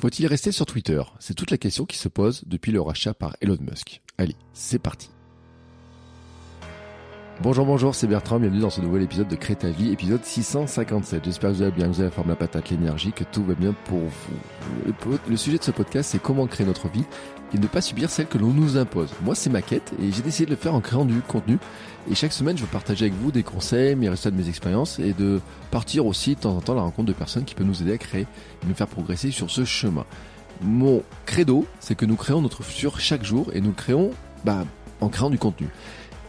Faut-il rester sur Twitter? C'est toute la question qui se pose depuis le rachat par Elon Musk. Allez, c'est parti. Bonjour, bonjour, c'est Bertrand, bienvenue dans ce nouvel épisode de Crée ta vie, épisode 657. J'espère que vous allez bien, que vous avez la forme, la patate, l'énergie, que tout va bien pour vous. Le, sujet de ce podcast, c'est comment créer notre vie et ne pas subir celle que l'on nous impose. Moi, c'est ma quête et j'ai décidé de le faire en créant du contenu. Et chaque semaine, je veux partager avec vous des conseils, mes résultats de mes expériences et de partir aussi de temps en temps à la rencontre de personnes qui peuvent nous aider à créer et nous faire progresser sur ce chemin. Mon credo, c'est que nous créons notre futur chaque jour et nous le créons bah, en créant du contenu.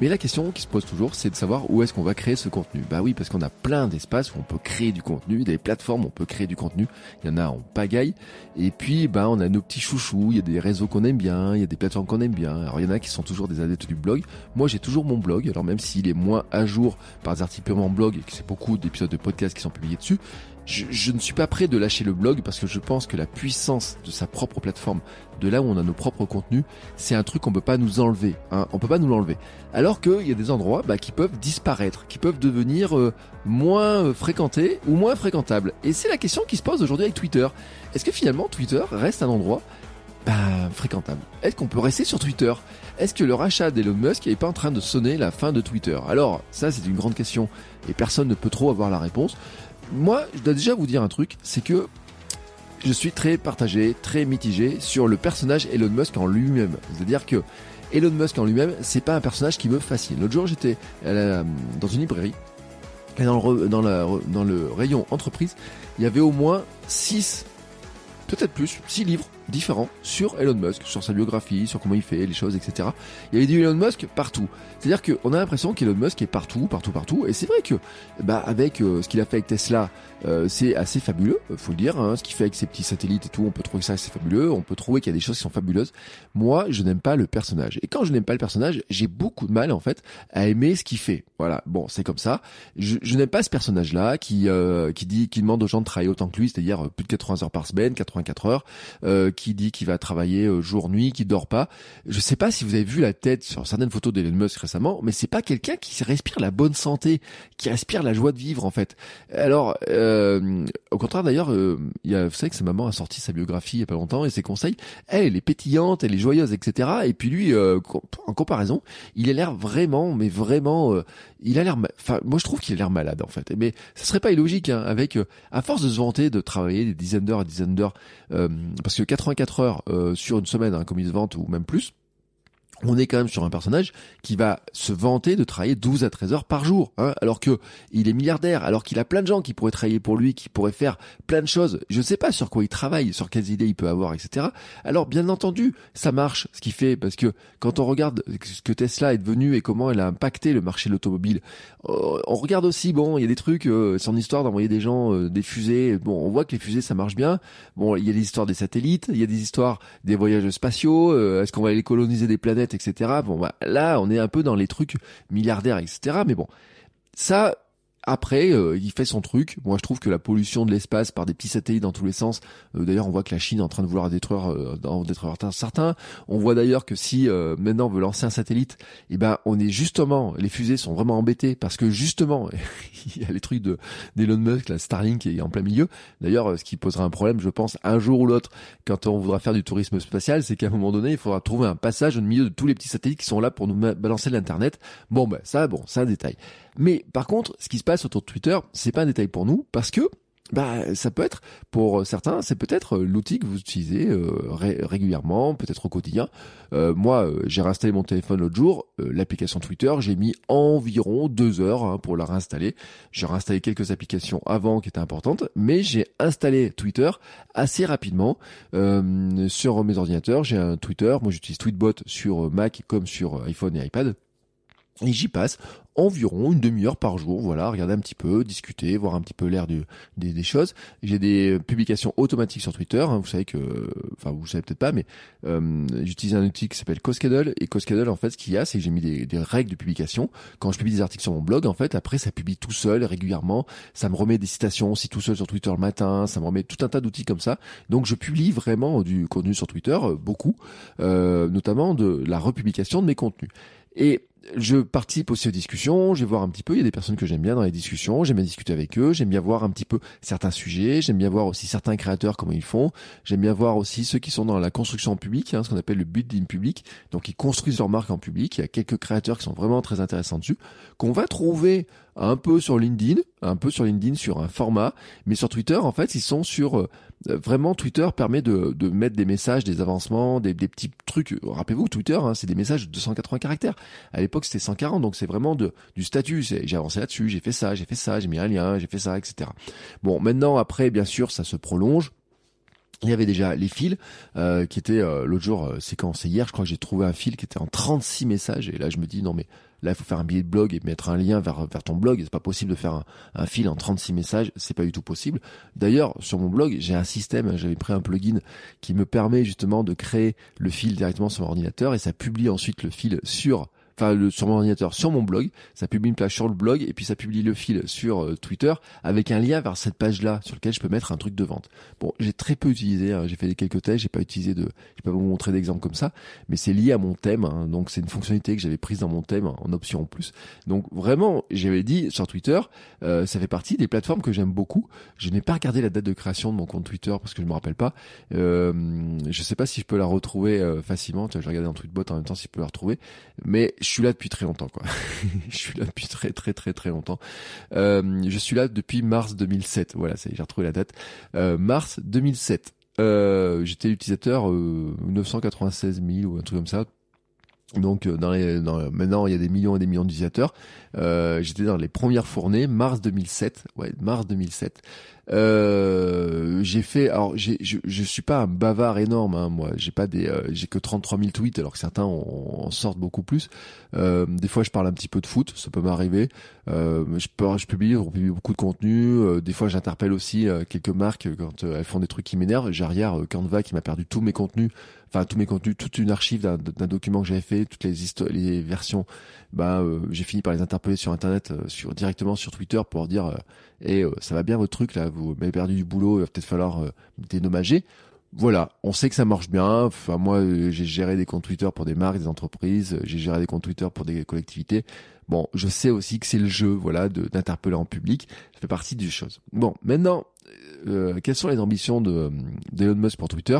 Mais la question qui se pose toujours, c'est de savoir où est-ce qu'on va créer ce contenu. Bah oui, parce qu'on a plein d'espaces où on peut créer du contenu, des plateformes où on peut créer du contenu. Il y en a en pagaille. Et puis, bah, on a nos petits chouchous. Il y a des réseaux qu'on aime bien, il y a des plateformes qu'on aime bien. Alors, il y en a qui sont toujours des adeptes du blog. Moi, j'ai toujours mon blog. Alors, même s'il est moins à jour par des articles purement blog et que c'est beaucoup d'épisodes de podcasts qui sont publiés dessus, je, ne suis pas prêt de lâcher le blog parce que je pense que la puissance de sa propre plateforme, de là où on a nos propres contenus, c'est un truc qu'on peut pas nous enlever. Hein, on peut pas nous l'enlever. Alors qu'il y a des endroits bah, qui peuvent disparaître, qui peuvent devenir euh, moins euh, fréquentés ou moins fréquentables. Et c'est la question qui se pose aujourd'hui avec Twitter. Est-ce que finalement Twitter reste un endroit bah, fréquentable? Est-ce qu'on peut rester sur Twitter? Est-ce que le rachat d'Elon Musk n'est pas en train de sonner la fin de Twitter? Alors, ça c'est une grande question et personne ne peut trop avoir la réponse moi, je dois déjà vous dire un truc, c'est que je suis très partagé, très mitigé sur le personnage Elon Musk en lui-même. C'est-à-dire que Elon Musk en lui-même, c'est pas un personnage qui me fascine. L'autre jour, j'étais dans une librairie et dans le, dans, dans le rayon entreprise, il y avait au moins 6, peut-être plus, 6 livres différents sur Elon Musk, sur sa biographie, sur comment il fait les choses, etc. Il y avait du Elon Musk partout. C'est-à-dire qu'on a l'impression qu'Elon Musk est partout, partout, partout. Et c'est vrai que, bah, avec euh, ce qu'il a fait avec Tesla, euh, c'est assez fabuleux, faut le dire. Hein, ce qu'il fait avec ses petits satellites et tout, on peut trouver ça assez fabuleux. On peut trouver qu'il y a des choses qui sont fabuleuses. Moi, je n'aime pas le personnage. Et quand je n'aime pas le personnage, j'ai beaucoup de mal en fait à aimer ce qu'il fait. Voilà. Bon, c'est comme ça. Je, je n'aime pas ce personnage-là qui euh, qui dit, qui demande aux gens de travailler autant que lui, c'est-à-dire plus de 80 heures par semaine, 84 heures, qui dit qu'il va travailler euh, jour nuit, qui dort pas. Je sais pas si vous avez vu la tête sur certaines photos d'Elon Musk récemment, mais c'est pas quelqu'un qui respire la bonne santé, qui respire la joie de vivre en fait. Alors, euh, au contraire d'ailleurs, euh, y a, vous savez que sa maman a sorti sa biographie il y a pas longtemps et ses conseils. Elle, elle est pétillante, elle est joyeuse, etc. Et puis lui, en comparaison, il a l'air vraiment, mais vraiment, il a l'air, enfin, moi je trouve qu'il a l'air malade en fait. Mais ça serait pas illogique hein, avec, à force de se vanter de travailler des dizaines d'heures et dizaines d'heures, parce que 84 heures euh, sur une semaine, hein, comme il se vante, ou même plus, on est quand même sur un personnage qui va se vanter de travailler 12 à 13 heures par jour, hein, alors que il est milliardaire, alors qu'il a plein de gens qui pourraient travailler pour lui, qui pourraient faire plein de choses. Je ne sais pas sur quoi il travaille, sur quelles idées il peut avoir, etc. Alors bien entendu, ça marche ce qu'il fait, parce que quand on regarde ce que Tesla est devenu et comment elle a impacté le marché de l'automobile, euh, on regarde aussi, bon, il y a des trucs, euh, son histoire d'envoyer des gens euh, des fusées, bon, on voit que les fusées ça marche bien. Bon, il y a des histoires des satellites, il y a des histoires des voyages spatiaux, est-ce qu'on va aller coloniser des planètes etc. Bon, bah, là, on est un peu dans les trucs milliardaires, etc. Mais bon, ça, après, euh, il fait son truc. Moi, je trouve que la pollution de l'espace par des petits satellites dans tous les sens. Euh, d'ailleurs, on voit que la Chine est en train de vouloir détruire, euh, détruire certains. On voit d'ailleurs que si euh, maintenant on veut lancer un satellite, eh ben, on est justement, les fusées sont vraiment embêtées parce que justement, il y a les trucs de d'Elon Musk, la Starlink est en plein milieu. D'ailleurs, ce qui posera un problème, je pense, un jour ou l'autre, quand on voudra faire du tourisme spatial, c'est qu'à un moment donné, il faudra trouver un passage au milieu de tous les petits satellites qui sont là pour nous balancer l'internet. Bon, ben ça, bon, c'est un détail. Mais par contre, ce qui se passe autour de Twitter, c'est pas un détail pour nous parce que bah, ça peut être, pour certains, c'est peut-être l'outil que vous utilisez euh, régulièrement, peut-être au quotidien. Euh, moi, euh, j'ai réinstallé mon téléphone l'autre jour, l'application Twitter, j'ai mis environ deux heures hein, pour la réinstaller. J'ai réinstallé quelques applications avant qui étaient importantes, mais j'ai installé Twitter assez rapidement sur mes ordinateurs. J'ai un Twitter, moi j'utilise Tweetbot sur Mac comme sur iPhone et iPad. Et j'y passe environ une demi-heure par jour. Voilà, regarder un petit peu, discuter, voir un petit peu l'air des, des, choses. J'ai des publications automatiques sur Twitter. Hein. vous savez que, enfin vous savez peut-être pas, mais euh, j'utilise un outil qui s'appelle CoSchedule et CoSchedule en fait ce qu'il y a, c'est que j'ai mis des, des, règles de publication. Quand je publie des articles sur mon blog, en fait, après ça publie tout seul régulièrement. Ça me remet des citations aussi tout seul sur Twitter le matin. Ça me remet tout un tas d'outils comme ça. Donc je publie vraiment du contenu sur Twitter, euh, beaucoup, euh, notamment de la republication de mes contenus. Et je participe aussi aux discussions, je vais voir un petit peu, il y a des personnes que j'aime bien dans les discussions, j'aime bien discuter avec eux, j'aime bien voir un petit peu certains sujets, j'aime bien voir aussi certains créateurs comment ils font, j'aime bien voir aussi ceux qui sont dans la construction en public, hein, ce qu'on appelle le building public, donc ils construisent leur marque en public, il y a quelques créateurs qui sont vraiment très intéressants dessus, qu'on va trouver un peu sur LinkedIn, un peu sur LinkedIn sur un format, mais sur Twitter en fait ils sont sur euh, vraiment Twitter permet de, de, mettre des messages, des avancements, des, des petits trucs. Rappelez-vous Twitter, hein, c'est des messages de 280 caractères. À l'époque c'était 140, donc c'est vraiment de, du statut. J'ai avancé là-dessus, j'ai fait ça, j'ai fait ça, j'ai mis un lien, j'ai fait ça, etc. Bon maintenant après bien sûr ça se prolonge. Il y avait déjà les fils euh, qui étaient euh, l'autre jour, euh, c'est quand c'est hier, je crois que j'ai trouvé un fil qui était en 36 messages et là je me dis non mais Là, il faut faire un billet de blog et mettre un lien vers, vers ton blog. C'est pas possible de faire un, fil en 36 messages. C'est pas du tout possible. D'ailleurs, sur mon blog, j'ai un système. J'avais pris un plugin qui me permet justement de créer le fil directement sur mon ordinateur et ça publie ensuite le fil sur enfin le, sur mon ordinateur, sur mon blog, ça publie une page sur le blog et puis ça publie le fil sur euh, Twitter avec un lien vers cette page-là sur lequel je peux mettre un truc de vente. Bon, j'ai très peu utilisé, hein, j'ai fait quelques tests, j'ai pas utilisé de, j'ai pas vous montrer d'exemple comme ça, mais c'est lié à mon thème, hein, donc c'est une fonctionnalité que j'avais prise dans mon thème en option en plus. Donc vraiment, j'avais dit sur Twitter, euh, ça fait partie des plateformes que j'aime beaucoup. Je n'ai pas regardé la date de création de mon compte Twitter parce que je me rappelle pas. Euh, je sais pas si je peux la retrouver euh, facilement. Tu vois, je regardais dans Tweetbot en même temps si je peux la retrouver, mais je suis là depuis très longtemps, quoi. je suis là depuis très très très très longtemps. Euh, je suis là depuis mars 2007. Voilà, j'ai retrouvé la date. Euh, mars 2007. Euh, J'étais l'utilisateur 996 000 ou un truc comme ça. Donc dans les, dans, maintenant il y a des millions et des millions d'utilisateurs. Euh, J'étais dans les premières fournées, mars 2007. Ouais, mars 2007. Euh, j'ai fait, alors je, je suis pas un bavard énorme, hein, moi. J'ai pas des, euh, j'ai que 33 000 tweets, alors que certains en, sortent beaucoup plus. Euh, des fois, je parle un petit peu de foot, ça peut m'arriver. Euh, je, peux, je publie, on publie beaucoup de contenu. Des fois, j'interpelle aussi quelques marques quand elles font des trucs qui m'énervent. J'ai hier Canva qui m'a perdu tous mes contenus, enfin tous mes contenus, toute une archive d'un document que j'avais fait, toutes les les versions. Bah, j'ai fini par les interpeller sur internet, sur directement sur Twitter pour dire et euh, ça va bien votre truc là, vous m'avez perdu du boulot, il va peut-être falloir euh, dédommager. Voilà, on sait que ça marche bien. Enfin, moi, euh, j'ai géré des comptes Twitter pour des marques, des entreprises. J'ai géré des comptes Twitter pour des collectivités. Bon, je sais aussi que c'est le jeu, voilà, d'interpeller en public. Ça fait partie des choses. Bon, maintenant, quelles sont les ambitions de d'Elon Musk pour Twitter?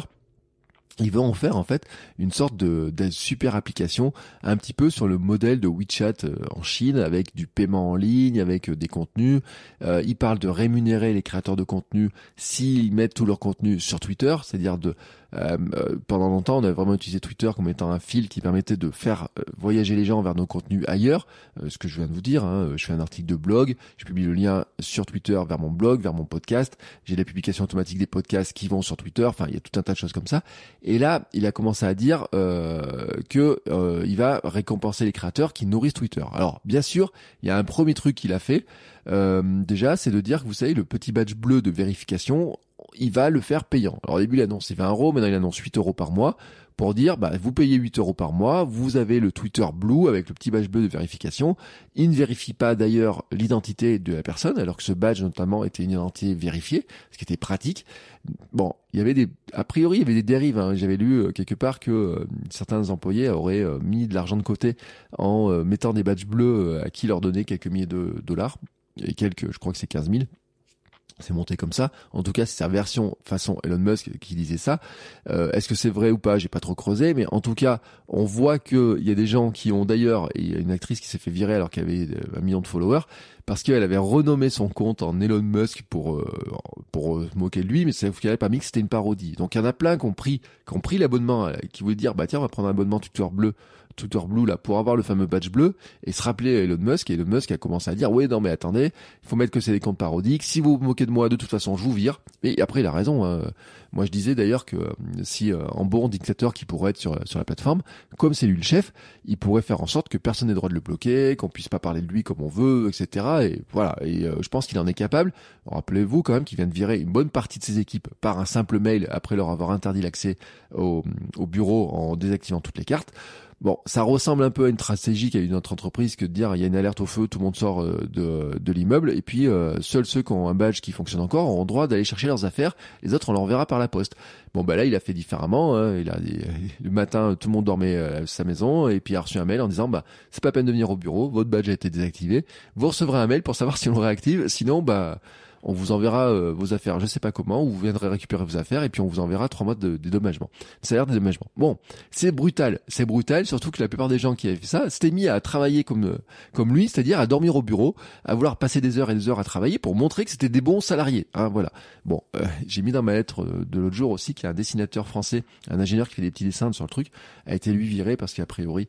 Il veut en faire en fait une sorte de, super application un petit peu sur le modèle de WeChat euh, en Chine avec du paiement en ligne, avec euh, des contenus. Euh, il parle de rémunérer les créateurs de contenu s'ils mettent tout leur contenu sur Twitter, c'est-à-dire de euh, euh, pendant longtemps, on a vraiment utilisé Twitter comme étant un fil qui permettait de faire euh, voyager les gens vers nos contenus ailleurs. ce que je viens de vous dire, hein, je fais un article de blog, je publie le lien sur Twitter vers mon blog, vers mon podcast. J'ai la publication automatique des podcasts qui vont sur Twitter. Enfin, il y a tout un tas de choses comme ça. Et là, il a commencé à dire que il va récompenser les créateurs qui nourrissent Twitter. Alors, bien sûr, il y a un premier truc qu'il a fait. déjà, c'est de dire que vous savez, le petit badge bleu de vérification, il va le faire payant. Alors au début, il annonçait 20 euros, maintenant il annonce 8 euros par mois pour dire, bah, vous payez 8 euros par mois, vous avez le Twitter Blue avec le petit badge bleu de vérification. Il ne vérifie pas d'ailleurs l'identité de la personne, alors que ce badge notamment était une identité vérifiée, ce qui était pratique. Bon, il y avait des, a priori, il y avait des dérives. Hein. J'avais lu euh, quelque part que euh, certains employés auraient euh, mis de l'argent de côté en mettant des badges bleus à qui leur donnait quelques milliers de dollars et quelques, je crois que c'est 15 000 c'est monté comme ça. En tout cas, c'est sa version façon Elon Musk qui disait ça. Euh, est-ce que c'est vrai ou pas J'ai pas trop creusé, mais en tout cas, on voit qu'il y a des gens qui ont d'ailleurs, il y a une actrice qui s'est fait virer alors qu'elle avait euh, un million de followers parce qu'elle avait renommé son compte en Elon Musk pour euh, pour moquer de lui, mais c'est qu'elle avait pas mis que c'était une parodie. Donc il y en a plein qui ont pris qui ont pris l'abonnement, qui voulaient dire bah tiens on va prendre un abonnement Twitter bleu Twitter Blue là pour avoir le fameux badge bleu et se rappeler Elon Musk. Et Elon Musk a commencé à dire ouais non mais attendez il faut mettre que c'est des comptes parodiques. Si vous vous moquez de moi de toute façon je vous vire. Et après il a raison hein. moi je disais d'ailleurs que euh, si euh, bon dictateur qui pourrait être sur, sur la plateforme comme c'est lui le chef il pourrait faire en sorte que personne n'ait droit de le bloquer qu'on puisse pas parler de lui comme on veut etc et voilà. Et je pense qu'il en est capable. Rappelez-vous quand même qu'il vient de virer une bonne partie de ses équipes par un simple mail après leur avoir interdit l'accès au, au bureau en désactivant toutes les cartes Bon, ça ressemble un peu à une stratégie qu'a eu notre entreprise que de dire il y a une alerte au feu, tout le monde sort euh, de, de l'immeuble, et puis euh, seuls ceux qui ont un badge qui fonctionne encore ont droit d'aller chercher leurs affaires, les autres on leur verra par la poste. Bon bah là il a fait différemment, hein. il a le matin tout le monde dormait à sa maison, et puis il a reçu un mail en disant bah c'est pas peine de venir au bureau, votre badge a été désactivé, vous recevrez un mail pour savoir si on le réactive, sinon bah on vous enverra euh, vos affaires, je sais pas comment, ou vous viendrez récupérer vos affaires et puis on vous enverra trois mois de dédommagement. Salaire de dédommagement. Bon, c'est brutal, c'est brutal, surtout que la plupart des gens qui avaient fait ça s'étaient mis à travailler comme euh, comme lui, c'est-à-dire à dormir au bureau, à vouloir passer des heures et des heures à travailler pour montrer que c'était des bons salariés. Hein, voilà. Bon, euh, j'ai mis dans ma lettre de l'autre jour aussi qu'il y a un dessinateur français, un ingénieur qui fait des petits dessins sur le truc, a été lui viré parce qu'a priori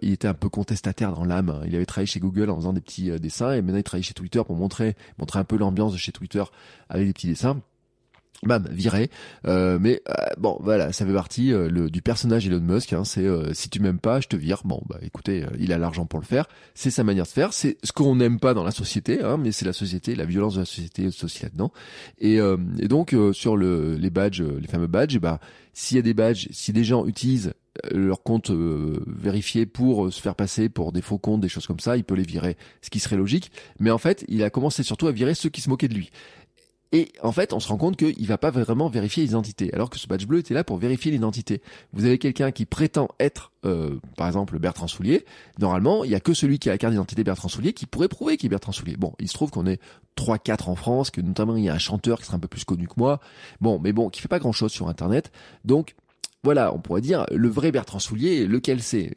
il était un peu contestataire dans l'âme. Il avait travaillé chez Google en faisant des petits dessins et maintenant il travaille chez Twitter pour montrer montrer un peu l'ambiance chez Twitter avec des petits dessins. Bam viré. Euh, mais euh, bon voilà ça fait partie euh, le, du personnage Elon Musk hein, c'est si tu m'aimes pas je te vire. Bon bah écoutez il a l'argent pour le faire. C'est sa manière de faire. C'est ce qu'on n'aime pas dans la société hein, mais c'est la société la violence de la société aussi là-dedans et, donc sur le, les badges les fameux badges bah s'il y a des badges si des gens utilisent leur compte vérifié pour se faire passer pour des faux comptes des choses comme ça il peut les virer ce qui serait logique mais en fait il a commencé surtout à virer ceux qui se moquaient de lui et en fait, on se rend compte qu'il va pas vraiment vérifier l'identité, alors que ce badge bleu était là pour vérifier l'identité. Vous avez quelqu'un qui prétend être, euh, par exemple, Bertrand Soulier. Normalement, il y a que celui qui a la carte d'identité Bertrand Soulier qui pourrait prouver qu'il est Bertrand Soulier. Bon, il se trouve qu'on est 3-4 en France, que notamment il y a un chanteur qui serait un peu plus connu que moi. Bon, mais bon, qui fait pas grand chose sur Internet. Donc, voilà, on pourrait dire le vrai Bertrand Soulier, lequel c'est?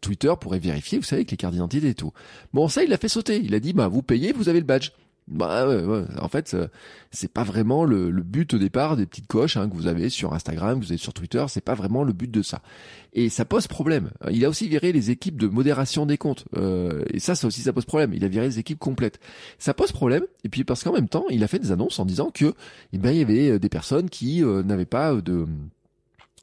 Twitter pourrait vérifier, vous savez, avec les cartes d'identité et tout. Bon, ça, il l'a fait sauter. Il a dit, bah, vous payez, vous avez le badge. Bah ouais, en fait, c'est pas vraiment le, but au départ des petites coches hein, que vous avez sur Instagram, que vous avez sur Twitter, c'est pas vraiment le but de ça. Et ça pose problème. Il a aussi viré les équipes de modération des comptes. Euh, et ça, ça aussi, ça pose problème. Il a viré les équipes complètes. Ça pose problème. Et puis parce qu'en même temps, il a fait des annonces en disant que, eh ben, il y avait des personnes qui euh, n'avaient pas de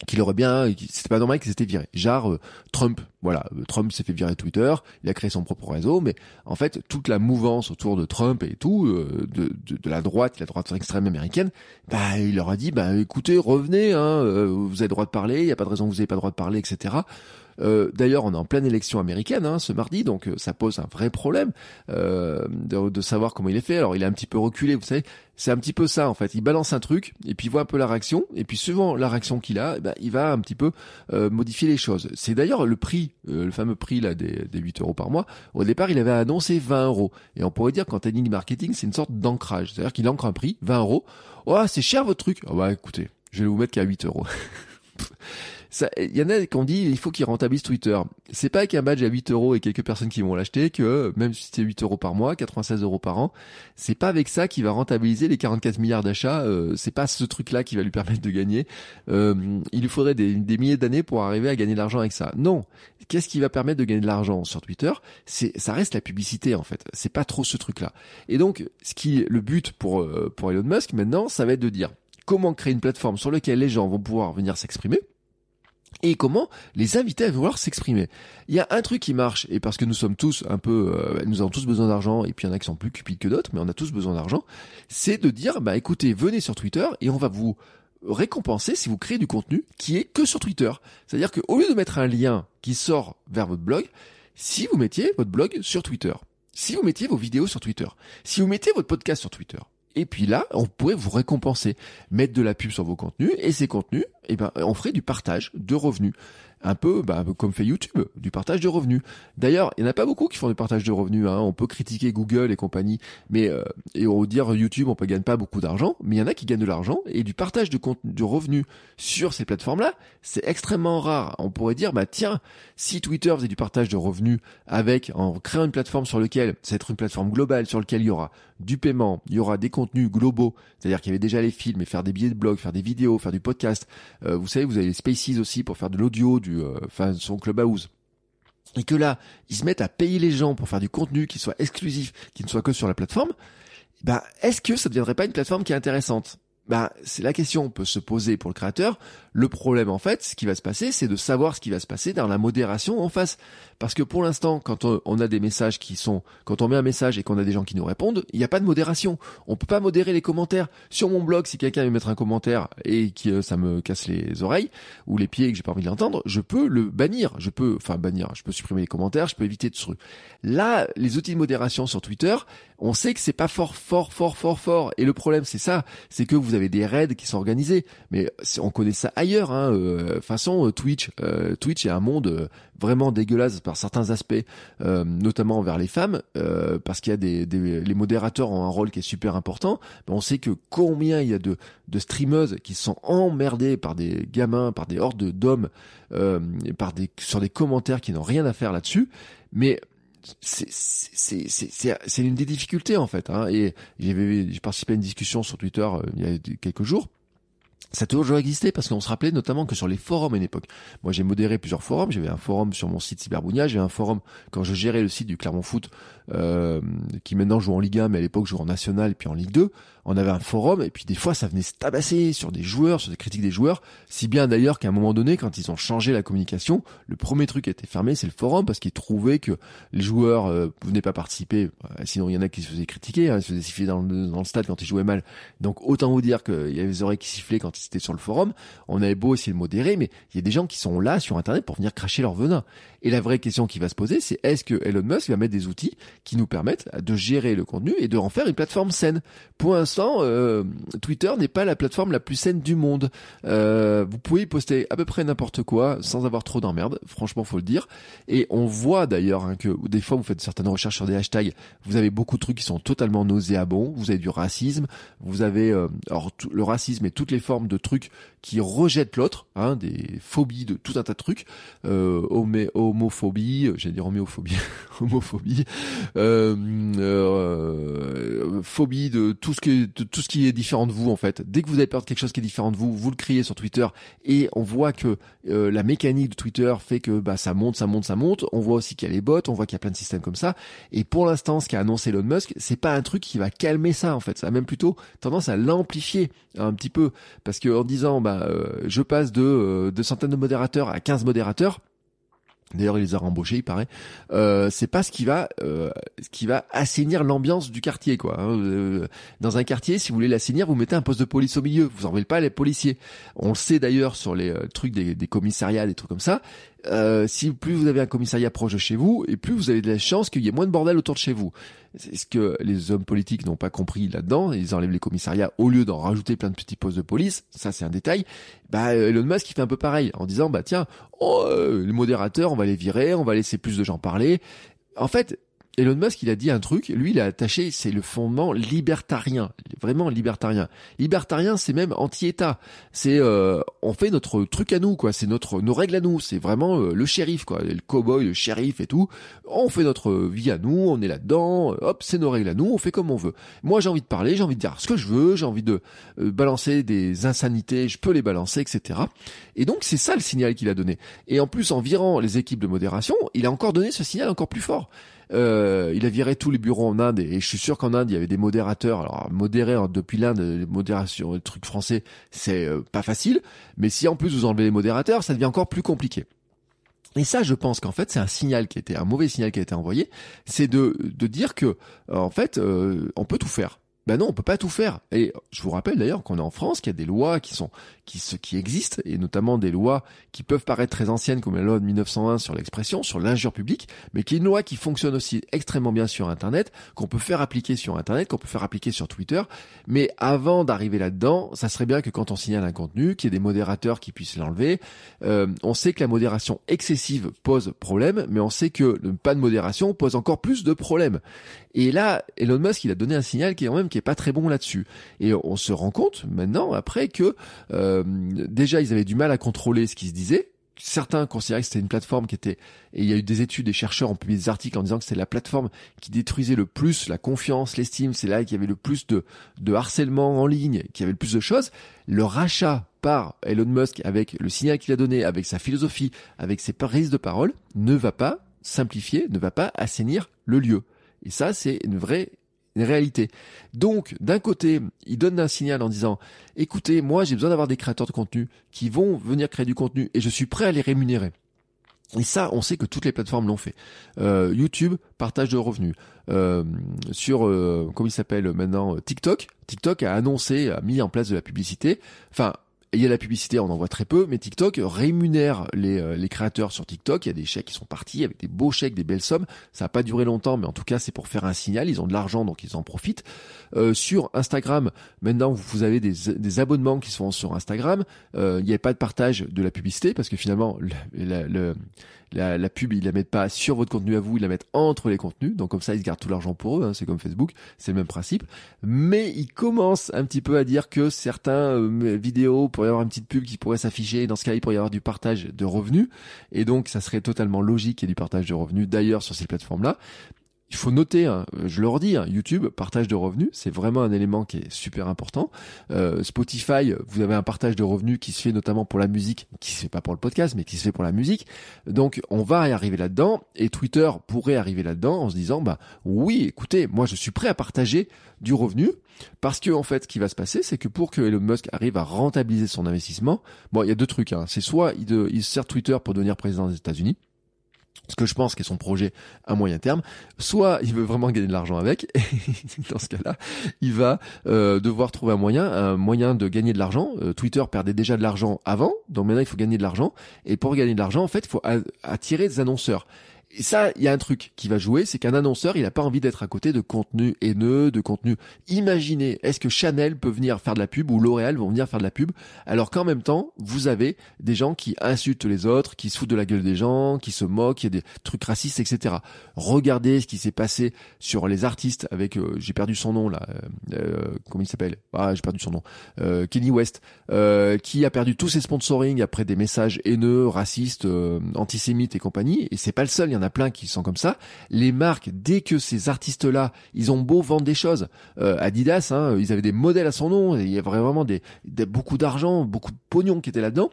qu'il aurait bien, c'était pas normal qu'ils étaient virés. Genre euh, Trump, voilà, euh, Trump s'est fait virer Twitter, il a créé son propre réseau, mais en fait toute la mouvance autour de Trump et tout, euh, de, de, la droite, la droite extrême américaine, bah il leur a dit, bah écoutez, revenez, hein, vous avez droit de parler, il y a pas de raison que vous n'ayez pas le droit de parler, etc. Euh, D'ailleurs, on est en pleine élection américaine hein, ce mardi, donc euh, ça pose un vrai problème euh, de, de, savoir comment il est fait. Alors, il est un petit peu reculé, vous savez. C'est un petit peu ça en fait. Il balance un truc et puis il voit un peu la réaction et puis suivant la réaction qu'il a, eh ben, il va un petit peu euh, modifier les choses. C'est d'ailleurs le prix, euh, le fameux prix là des, des 8 euros par mois. Au départ, il avait annoncé 20 euros et on pourrait dire qu'en technique marketing, c'est une sorte d'ancrage, c'est-à-dire qu'il ancre un prix 20 euros. Oh, c'est cher votre truc. Ah bah écoutez, je vais vous mettre qu'à 8 euros. il y en a qui ont dit il faut qu'ils rentabilisent Twitter. C'est pas qu'un badge à 8 euros et quelques personnes qui vont l'acheter que même si c'est 8 euros par mois, 96 euros par an, c'est pas avec ça qu'il va rentabiliser les 44 milliards d'achats. Euh, c'est pas ce truc-là qui va lui permettre de gagner. Euh, il lui faudrait des, des milliers d'années pour arriver à gagner de l'argent avec ça. Non. Qu'est-ce qui va permettre de gagner de l'argent sur Twitter? C'est ça reste la publicité en fait. C'est pas trop ce truc-là. Et donc ce qui le but pour euh, pour Elon Musk maintenant, ça va être de dire comment créer une plateforme sur laquelle les gens vont pouvoir venir s'exprimer et comment les inviter à vouloir s'exprimer. Il y a un truc qui marche, et parce que nous sommes tous un peu, euh, nous avons tous besoin d'argent, et puis il y en a qui sont plus cupides que d'autres, mais on a tous besoin d'argent, c'est de dire, bah écoutez, venez sur Twitter, et on va vous récompenser si vous créez du contenu qui est que sur Twitter. C'est-à-dire qu'au lieu de mettre un lien qui sort vers votre blog, si vous mettiez votre blog sur Twitter, si vous mettiez vos vidéos sur Twitter, si vous mettiez votre podcast sur Twitter, et puis là, on pourrait vous récompenser, mettre de la pub sur vos contenus, et ces contenus, eh ben, on ferait du partage de revenus un peu bah, comme fait YouTube, du partage de revenus. D'ailleurs, il n'y en a pas beaucoup qui font du partage de revenus. Hein. On peut critiquer Google et compagnie, mais euh, et on dire YouTube, on ne gagne pas beaucoup d'argent, mais il y en a qui gagnent de l'argent et du partage de contenu, de revenus sur ces plateformes-là, c'est extrêmement rare. On pourrait dire, bah tiens, si Twitter faisait du partage de revenus avec en créant une plateforme sur laquelle, c'est être une plateforme globale sur laquelle il y aura du paiement, il y aura des contenus globaux, c'est-à-dire qu'il y avait déjà les films, et faire des billets de blog, faire des vidéos, faire du podcast. Euh, vous savez, vous avez les Spaces aussi pour faire de l'audio, du, euh, Clubhouse et que là, ils se mettent à payer les gens pour faire du contenu qui soit exclusif, qui ne soit que sur la plateforme, bah, est-ce que ça ne deviendrait pas une plateforme qui est intéressante? Bah, c'est la question qu'on peut se poser pour le créateur. Le problème, en fait, ce qui va se passer, c'est de savoir ce qui va se passer dans la modération en face. Parce que pour l'instant, quand on a des messages qui sont, quand on met un message et qu'on a des gens qui nous répondent, il n'y a pas de modération. On peut pas modérer les commentaires. Sur mon blog, si quelqu'un veut mettre un commentaire et que euh, ça me casse les oreilles ou les pieds et que j'ai pas envie de l'entendre, je peux le bannir. Je peux, enfin, bannir. Je peux supprimer les commentaires. Je peux éviter de se... Là, les outils de modération sur Twitter, on sait que c'est pas fort, fort, fort, fort, fort. Et le problème, c'est ça. C'est que vous avez des raids qui sont organisés. Mais on connaît ça ailleurs, hein. Euh, façon, euh, Twitch, euh, Twitch est un monde vraiment dégueulasse par certains aspects, notamment envers les femmes, parce qu'il y a des, des, les modérateurs ont un rôle qui est super important. Mais on sait que combien il y a de, de streameuses qui sont emmerdées par des gamins, par des hordes d'hommes, par des sur des commentaires qui n'ont rien à faire là-dessus. Mais c'est une des difficultés en fait. Hein. Et j'ai participé à une discussion sur Twitter euh, il y a quelques jours ça a toujours existé parce qu'on se rappelait notamment que sur les forums à une époque. Moi, j'ai modéré plusieurs forums. J'avais un forum sur mon site Cyberbounia. J'ai un forum quand je gérais le site du Clermont Foot, euh, qui maintenant joue en Ligue 1, mais à l'époque joue en National puis en Ligue 2. On avait un forum et puis des fois ça venait se tabasser sur des joueurs, sur des critiques des joueurs. Si bien d'ailleurs qu'à un moment donné, quand ils ont changé la communication, le premier truc qui a été fermé, c'est le forum parce qu'ils trouvaient que les joueurs euh, venaient pas participer. Euh, sinon, il y en a qui se faisaient critiquer, hein, ils se faisaient siffler dans le, dans le stade quand ils jouaient mal. Donc autant vous dire qu'il y avait les oreilles qui sifflaient c'était sur le forum, on avait beau essayer de modérer, mais il y a des gens qui sont là sur Internet pour venir cracher leur venin. Et la vraie question qui va se poser, c'est est-ce que Elon Musk va mettre des outils qui nous permettent de gérer le contenu et de en faire une plateforme saine? Pour l'instant, euh, Twitter n'est pas la plateforme la plus saine du monde. Euh, vous pouvez poster à peu près n'importe quoi sans avoir trop d'emmerde, franchement faut le dire. Et on voit d'ailleurs hein, que des fois vous faites certaines recherches sur des hashtags, vous avez beaucoup de trucs qui sont totalement nauséabonds, vous avez du racisme, vous avez euh, alors le racisme et toutes les formes de trucs qui rejettent l'autre, hein, des phobies de tout un tas de trucs, euh, homophobie, j'allais dire homéophobie, homophobie, euh, euh, phobie de tout ce qui est, de tout ce qui est différent de vous en fait. Dès que vous avez peur de quelque chose qui est différent de vous, vous le criez sur Twitter et on voit que euh, la mécanique de Twitter fait que bah ça monte, ça monte, ça monte. On voit aussi qu'il y a les bots, on voit qu'il y a plein de systèmes comme ça. Et pour l'instant, ce qu'a annoncé Elon Musk, c'est pas un truc qui va calmer ça en fait. Ça a même plutôt tendance à l'amplifier un petit peu parce que en disant bah euh, je passe de, euh, de centaines de modérateurs à 15 modérateurs D'ailleurs, il les a rembauchés, il paraît. Euh, c'est pas ce qui va, euh, ce qui va assainir l'ambiance du quartier, quoi. Hein. Euh, dans un quartier, si vous voulez l'assainir, vous mettez un poste de police au milieu. Vous envoyez pas les policiers. On le sait d'ailleurs sur les euh, trucs des, commissariats, des trucs comme ça. Euh, si plus vous avez un commissariat proche de chez vous, et plus vous avez de la chance qu'il y ait moins de bordel autour de chez vous. C'est ce que les hommes politiques n'ont pas compris là-dedans. Ils enlèvent les commissariats au lieu d'en rajouter plein de petits postes de police. Ça, c'est un détail. Bah, Elon Musk, il fait un peu pareil en disant, bah tiens, oh, euh, les modérateurs, on va les virer, on va laisser plus de gens parler. En fait, Elon Musk, il a dit un truc, lui, il a attaché, c'est le fondement libertarien, vraiment libertarien. Libertarien, c'est même anti-État. C'est, euh, on fait notre truc à nous, quoi. C'est notre, nos règles à nous. C'est vraiment euh, le shérif, quoi. Le cowboy, le shérif et tout. On fait notre vie à nous, on est là-dedans. Hop, c'est nos règles à nous, on fait comme on veut. Moi, j'ai envie de parler, j'ai envie de dire ce que je veux, j'ai envie de euh, balancer des insanités, je peux les balancer, etc. Et donc, c'est ça le signal qu'il a donné. Et en plus, en virant les équipes de modération, il a encore donné ce signal encore plus fort. Euh, il a viré tous les bureaux en Inde et, je suis sûr qu'en Inde il y avait des modérateurs. Alors modérer hein, depuis l'Inde, les modérations, les trucs français, c'est euh, pas facile. Mais si en plus vous enlevez les modérateurs, ça devient encore plus compliqué. Et ça, je pense qu'en fait, c'est un signal qui a un mauvais signal qui a été envoyé, c'est de, de dire que en fait, euh, on peut tout faire. Ben non, on peut pas tout faire. Et je vous rappelle d'ailleurs qu'on est en France, qu'il y a des lois qui sont qui qui existent et notamment des lois qui peuvent paraître très anciennes comme la loi de 1901 sur l'expression, sur l'injure publique, mais qui est une loi qui fonctionne aussi extrêmement bien sur internet, qu'on peut faire appliquer sur internet, qu'on peut faire appliquer sur Twitter, mais avant d'arriver là-dedans, ça serait bien que quand on signale un contenu, qu'il y ait des modérateurs qui puissent l'enlever. Euh, on sait que la modération excessive pose problème, mais on sait que le pas de modération pose encore plus de problèmes. Et là, Elon Musk, il a donné un signal qui est quand même pas très bon là-dessus. Et on se rend compte maintenant après que euh, déjà ils avaient du mal à contrôler ce qui se disait. Certains considéraient que c'était une plateforme qui était, et il y a eu des études, des chercheurs ont publié des articles en disant que c'était la plateforme qui détruisait le plus la confiance, l'estime, c'est là qu'il y avait le plus de, de harcèlement en ligne, qu'il y avait le plus de choses. Le rachat par Elon Musk avec le signal qu'il a donné, avec sa philosophie, avec ses prises de parole, ne va pas simplifier ne va pas assainir le lieu. Et ça, c'est une vraie réalité. Donc, d'un côté, il donne un signal en disant, écoutez, moi, j'ai besoin d'avoir des créateurs de contenu qui vont venir créer du contenu et je suis prêt à les rémunérer. Et ça, on sait que toutes les plateformes l'ont fait. Euh, YouTube, partage de revenus. Euh, sur, euh, comment il s'appelle maintenant, TikTok. TikTok a annoncé, a mis en place de la publicité. Enfin, il y a la publicité, on en voit très peu, mais TikTok rémunère les, euh, les créateurs sur TikTok. Il y a des chèques qui sont partis avec des beaux chèques, des belles sommes. Ça n'a pas duré longtemps, mais en tout cas, c'est pour faire un signal. Ils ont de l'argent, donc ils en profitent. Euh, sur Instagram, maintenant, vous avez des, abonnements qui se font sur Instagram. Euh, il n'y a pas de partage de la publicité parce que finalement, le, le, la, la, pub, ils la mettent pas sur votre contenu à vous, ils la mettent entre les contenus. Donc comme ça, ils gardent tout l'argent pour eux. Hein, c'est comme Facebook, c'est le même principe. Mais ils commencent un petit peu à dire que certains euh, vidéos pourraient avoir une petite pub qui pourrait s'afficher. Dans ce cas, il pourrait y avoir du partage de revenus. Et donc, ça serait totalement logique qu'il y ait du partage de revenus d'ailleurs sur ces plateformes-là il faut noter, hein, je le redis, hein, YouTube, partage de revenus, c'est vraiment un élément qui est super important. Euh, Spotify, vous avez un partage de revenus qui se fait notamment pour la musique, qui se fait pas pour le podcast, mais qui se fait pour la musique. Donc on va y arriver là-dedans, et Twitter pourrait arriver là-dedans en se disant, bah oui, écoutez, moi je suis prêt à partager du revenu, parce que en fait, ce qui va se passer, c'est que pour que Elon Musk arrive à rentabiliser son investissement, bon, il y a deux trucs. Hein. C'est soit il, il sert Twitter pour devenir président des États-Unis, ce que je pense qu'est son projet à moyen terme, soit il veut vraiment gagner de l'argent avec, et dans ce cas-là, il va euh, devoir trouver un moyen, un moyen de gagner de l'argent. Euh, Twitter perdait déjà de l'argent avant, donc maintenant il faut gagner de l'argent, et pour gagner de l'argent, en fait, il faut attirer des annonceurs. Et ça, il y a un truc qui va jouer, c'est qu'un annonceur, il n'a pas envie d'être à côté de contenu haineux, de contenu. Imaginez, est-ce que Chanel peut venir faire de la pub ou L'Oréal vont venir faire de la pub, alors qu'en même temps, vous avez des gens qui insultent les autres, qui se foutent de la gueule des gens, qui se moquent, il y a des trucs racistes, etc. Regardez ce qui s'est passé sur les artistes avec, euh, j'ai perdu son nom là, euh, euh comment il s'appelle? Ah, j'ai perdu son nom. Euh, Kenny West, qui a perdu tous ses sponsoring après des messages haineux, racistes, antisémites et compagnie. Et c'est pas le seul y en a plein qui sont comme ça. Les marques, dès que ces artistes-là, ils ont beau vendre des choses, euh, Adidas, hein, ils avaient des modèles à son nom, il y avait vraiment des, beaucoup d'argent, beaucoup de pognon qui était là-dedans.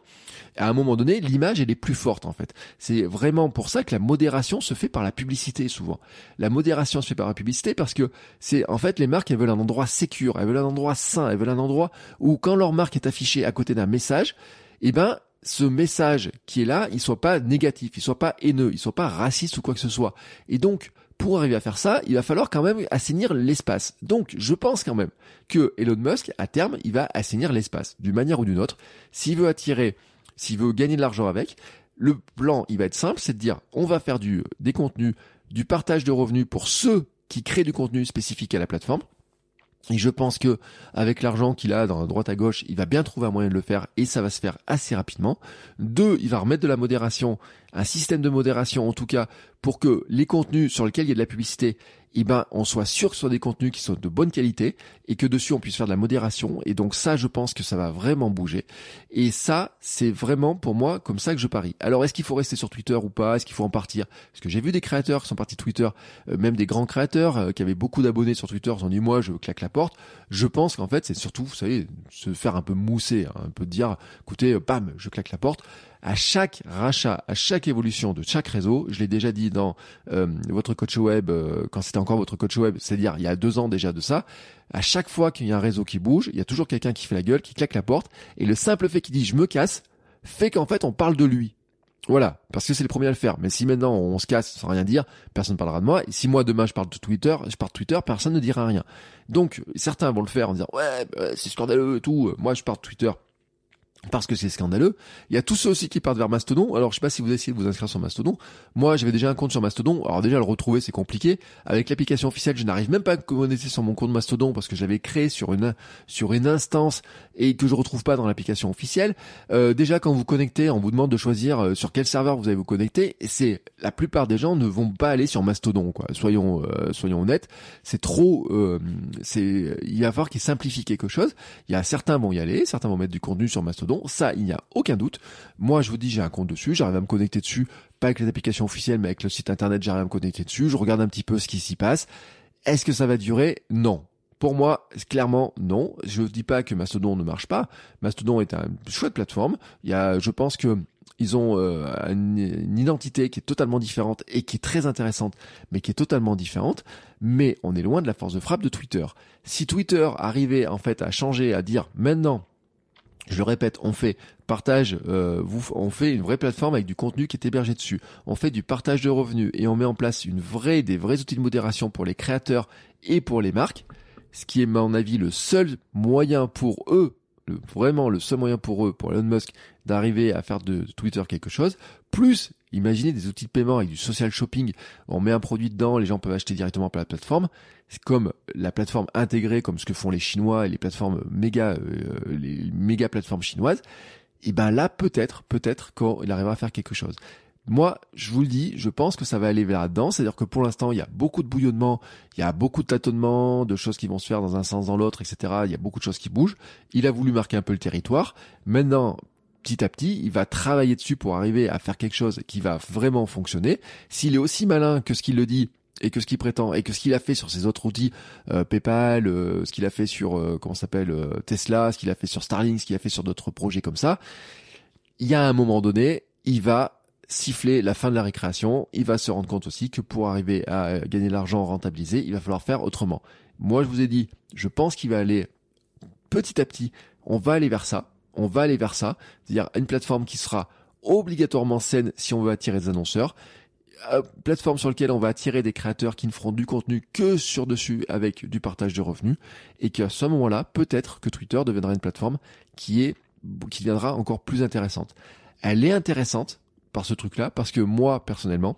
À un moment donné, l'image elle est plus forte en fait. C'est vraiment pour ça que la modération se fait par la publicité souvent. La modération se fait par la publicité parce que c'est en fait les marques elles veulent un endroit sécure, elles veulent un endroit sain, elles veulent un endroit où quand leur marque est affichée à côté d'un message, eh ben ce message qui est là, il soit pas négatif, il soit pas haineux, il soit pas raciste ou quoi que ce soit. Et donc, pour arriver à faire ça, il va falloir quand même assainir l'espace. Donc, je pense quand même que Elon Musk, à terme, il va assainir l'espace, d'une manière ou d'une autre. S'il veut attirer, s'il veut gagner de l'argent avec, le plan, il va être simple, c'est de dire, on va faire du, des contenus, du partage de revenus pour ceux qui créent du contenu spécifique à la plateforme. Et je pense que avec l'argent qu'il a dans droite à gauche, il va bien trouver un moyen de le faire et ça va se faire assez rapidement. Deux, il va remettre de la modération, un système de modération en tout cas, pour que les contenus sur lesquels il y a de la publicité, eh ben, on soit sûr que ce soit des contenus qui sont de bonne qualité et que dessus on puisse faire de la modération. Et donc ça, je pense que ça va vraiment bouger. Et ça, c'est vraiment pour moi comme ça que je parie. Alors, est-ce qu'il faut rester sur Twitter ou pas? Est-ce qu'il faut en partir? Parce que j'ai vu des créateurs qui sont partis Twitter, euh, même des grands créateurs euh, qui avaient beaucoup d'abonnés sur Twitter, ils ont dit moi, je claque la porte. Je pense qu'en fait, c'est surtout, vous savez, se faire un peu mousser, hein, un peu dire, écoutez, euh, bam, je claque la porte à chaque rachat, à chaque évolution de chaque réseau, je l'ai déjà dit dans euh, votre coach web, euh, quand c'était encore votre coach web, c'est-à-dire il y a deux ans déjà de ça, à chaque fois qu'il y a un réseau qui bouge, il y a toujours quelqu'un qui fait la gueule, qui claque la porte, et le simple fait qu'il dit je me casse, fait qu'en fait on parle de lui. Voilà, parce que c'est le premier à le faire. Mais si maintenant on se casse sans rien dire, personne ne parlera de moi. Et si moi demain je parle de Twitter, je parle de Twitter, personne ne dira rien. Donc certains vont le faire en disant ouais bah, c'est scandaleux et tout. Moi je parle de Twitter, parce que c'est scandaleux. Il y a tous ceux aussi qui partent vers Mastodon. Alors je sais pas si vous essayez de vous inscrire sur Mastodon. Moi j'avais déjà un compte sur Mastodon. Alors déjà le retrouver c'est compliqué. Avec l'application officielle je n'arrive même pas à connecter sur mon compte Mastodon parce que j'avais créé sur une sur une instance et que je retrouve pas dans l'application officielle. Euh, déjà quand vous connectez on vous demande de choisir euh, sur quel serveur vous allez vous connecter. Et c'est la plupart des gens ne vont pas aller sur Mastodon. Soyons euh, soyons honnêtes. C'est trop. Euh, c'est il va falloir qu'ils simplifient quelque chose. Il y a certains vont y aller, certains vont mettre du contenu sur Mastodon ça, il n'y a aucun doute. Moi, je vous dis, j'ai un compte dessus, j'arrive à me connecter dessus, pas avec les applications officielles, mais avec le site internet, j'arrive à me connecter dessus, je regarde un petit peu ce qui s'y passe. Est-ce que ça va durer? Non. Pour moi, clairement, non. Je ne dis pas que Mastodon ne marche pas. Mastodon est une chouette plateforme. Il y a, je pense que ils ont euh, une, une, identité qui est totalement différente et qui est très intéressante, mais qui est totalement différente. Mais on est loin de la force de frappe de Twitter. Si Twitter arrivait en fait à changer, à dire maintenant, je le répète, on fait partage, euh, on fait une vraie plateforme avec du contenu qui est hébergé dessus. On fait du partage de revenus et on met en place une vraie, des vrais outils de modération pour les créateurs et pour les marques. Ce qui est, à mon avis, le seul moyen pour eux vraiment le seul moyen pour eux, pour Elon Musk, d'arriver à faire de Twitter quelque chose. Plus, imaginez des outils de paiement avec du social shopping. On met un produit dedans, les gens peuvent acheter directement par la plateforme. C'est comme la plateforme intégrée, comme ce que font les Chinois et les plateformes méga, euh, les méga plateformes chinoises. Et ben là, peut-être, peut-être qu'il arrivera à faire quelque chose. Moi, je vous le dis, je pense que ça va aller vers là-dedans. C'est-à-dire que pour l'instant, il y a beaucoup de bouillonnement, il y a beaucoup de tâtonnements, de choses qui vont se faire dans un sens, dans l'autre, etc. Il y a beaucoup de choses qui bougent. Il a voulu marquer un peu le territoire. Maintenant, petit à petit, il va travailler dessus pour arriver à faire quelque chose qui va vraiment fonctionner. S'il est aussi malin que ce qu'il le dit, et que ce qu'il prétend et que ce qu'il a fait sur ses autres outils euh, PayPal, euh, ce qu'il a fait sur euh, comment s'appelle Tesla, ce qu'il a fait sur Starlink, ce qu'il a fait sur d'autres projets comme ça, il y a un moment donné, il va siffler la fin de la récréation, il va se rendre compte aussi que pour arriver à gagner de l'argent rentabilisé, il va falloir faire autrement. Moi, je vous ai dit, je pense qu'il va aller petit à petit, on va aller vers ça, on va aller vers ça, c'est-à-dire une plateforme qui sera obligatoirement saine si on veut attirer des annonceurs, une plateforme sur laquelle on va attirer des créateurs qui ne feront du contenu que sur dessus avec du partage de revenus, et qu'à ce moment-là, peut-être que Twitter deviendra une plateforme qui est qui deviendra encore plus intéressante. Elle est intéressante par ce truc-là, parce que moi, personnellement,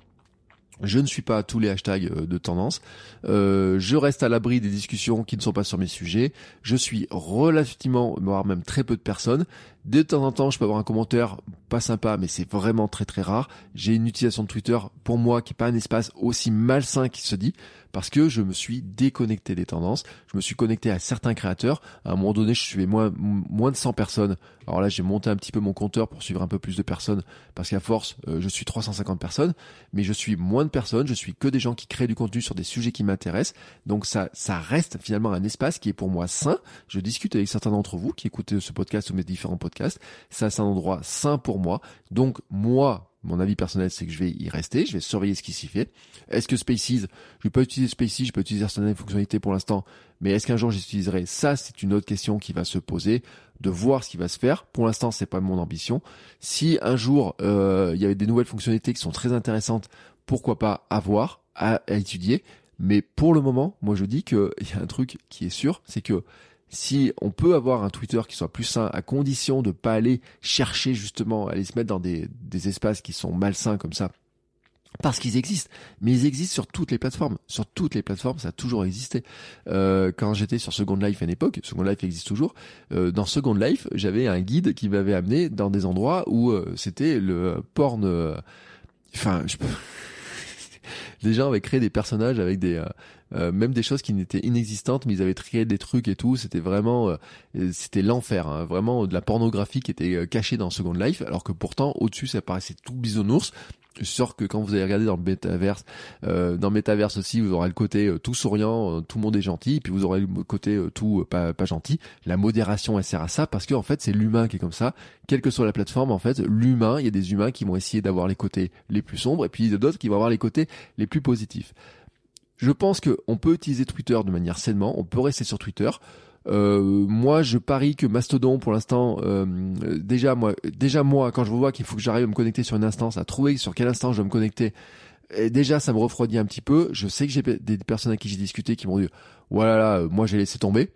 je ne suis pas à tous les hashtags euh, de tendance. Euh, je reste à l'abri des discussions qui ne sont pas sur mes sujets. Je suis relativement, voire même très peu de personnes. De temps en temps, je peux avoir un commentaire pas sympa, mais c'est vraiment très très rare. J'ai une utilisation de Twitter pour moi qui est pas un espace aussi malsain qui se dit parce que je me suis déconnecté des tendances. Je me suis connecté à certains créateurs. À un moment donné, je suivais moins, moins de 100 personnes. Alors là, j'ai monté un petit peu mon compteur pour suivre un peu plus de personnes parce qu'à force, euh, je suis 350 personnes, mais je suis moins de personnes. Je suis que des gens qui créent du contenu sur des sujets qui m'intéressent. Donc ça, ça reste finalement un espace qui est pour moi sain. Je discute avec certains d'entre vous qui écoutez ce podcast ou mes différents podcasts. Ça, c'est un endroit sain pour moi. Donc moi, mon avis personnel, c'est que je vais y rester, je vais surveiller ce qui s'y fait. Est-ce que Spaces, je pas utiliser Spaces, je peux utiliser certaines fonctionnalités pour l'instant, mais est-ce qu'un jour j'utiliserai Ça, c'est une autre question qui va se poser, de voir ce qui va se faire. Pour l'instant, c'est pas mon ambition. Si un jour euh, il y avait des nouvelles fonctionnalités qui sont très intéressantes, pourquoi pas avoir à, à étudier. Mais pour le moment, moi je dis qu'il y a un truc qui est sûr, c'est que si on peut avoir un Twitter qui soit plus sain à condition de pas aller chercher justement aller se mettre dans des, espaces qui sont malsains comme ça parce qu'ils existent, mais ils existent sur toutes les plateformes. Sur toutes les plateformes, ça a toujours existé. Euh, quand j'étais sur Second Life à une époque, Second Life existe toujours. Euh, dans Second Life, j'avais un guide qui m'avait amené dans des endroits où euh, c'était le porn. Euh, enfin, je peux les gens avaient créé des personnages avec des euh, euh, même des choses qui n'étaient inexistantes mais ils avaient créé des trucs et tout c'était vraiment euh, c'était l'enfer hein. vraiment de la pornographie qui était cachée dans Second Life alors que pourtant au-dessus ça paraissait tout bisounours sûr que quand vous allez regarder dans le métaverse, euh, dans le métaverse aussi, vous aurez le côté euh, tout souriant, euh, tout le monde est gentil, et puis vous aurez le côté euh, tout pas, pas gentil. La modération, elle sert à ça parce que en fait, c'est l'humain qui est comme ça. Quelle que soit la plateforme, en fait, l'humain, il y a des humains qui vont essayer d'avoir les côtés les plus sombres, et puis d'autres qui vont avoir les côtés les plus positifs. Je pense qu'on peut utiliser Twitter de manière sainement, on peut rester sur Twitter. Euh, moi, je parie que Mastodon, pour l'instant, euh, déjà moi, déjà moi, quand je vois qu'il faut que j'arrive à me connecter sur une instance, à trouver sur quelle instance je dois me connecter, déjà ça me refroidit un petit peu. Je sais que j'ai des personnes à qui j'ai discuté qui m'ont dit, voilà, là, moi j'ai laissé tomber.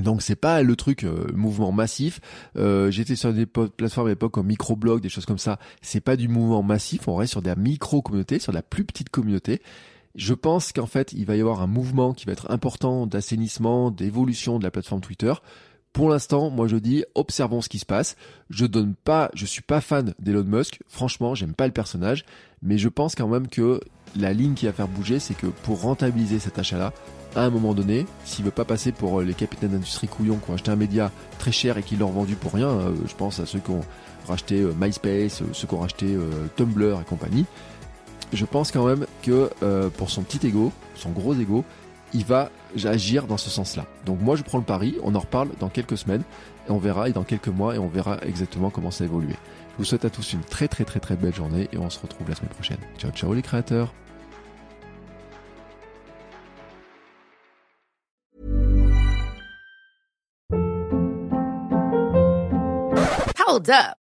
Donc c'est pas le truc euh, mouvement massif. J'étais sur des plateformes à l'époque comme microblog, des choses comme ça. C'est pas du mouvement massif. On reste sur des micro communautés, sur de la plus petite communauté. Je pense qu'en fait, il va y avoir un mouvement qui va être important d'assainissement, d'évolution de la plateforme Twitter. Pour l'instant, moi je dis observons ce qui se passe. Je donne pas, je suis pas fan d'Elon Musk. Franchement, j'aime pas le personnage, mais je pense quand même que la ligne qui va faire bouger, c'est que pour rentabiliser cet achat-là, à un moment donné, s'il veut pas passer pour les capitaines d'industrie couillons qui ont acheté un média très cher et qui l'ont vendu pour rien, euh, je pense à ceux qui ont racheté euh, MySpace, euh, ceux qui ont racheté Tumblr et compagnie je pense quand même que euh, pour son petit ego, son gros ego, il va agir dans ce sens-là. Donc moi je prends le pari, on en reparle dans quelques semaines et on verra et dans quelques mois et on verra exactement comment ça évolue. Je vous souhaite à tous une très très très très belle journée et on se retrouve la semaine prochaine. Ciao ciao les créateurs.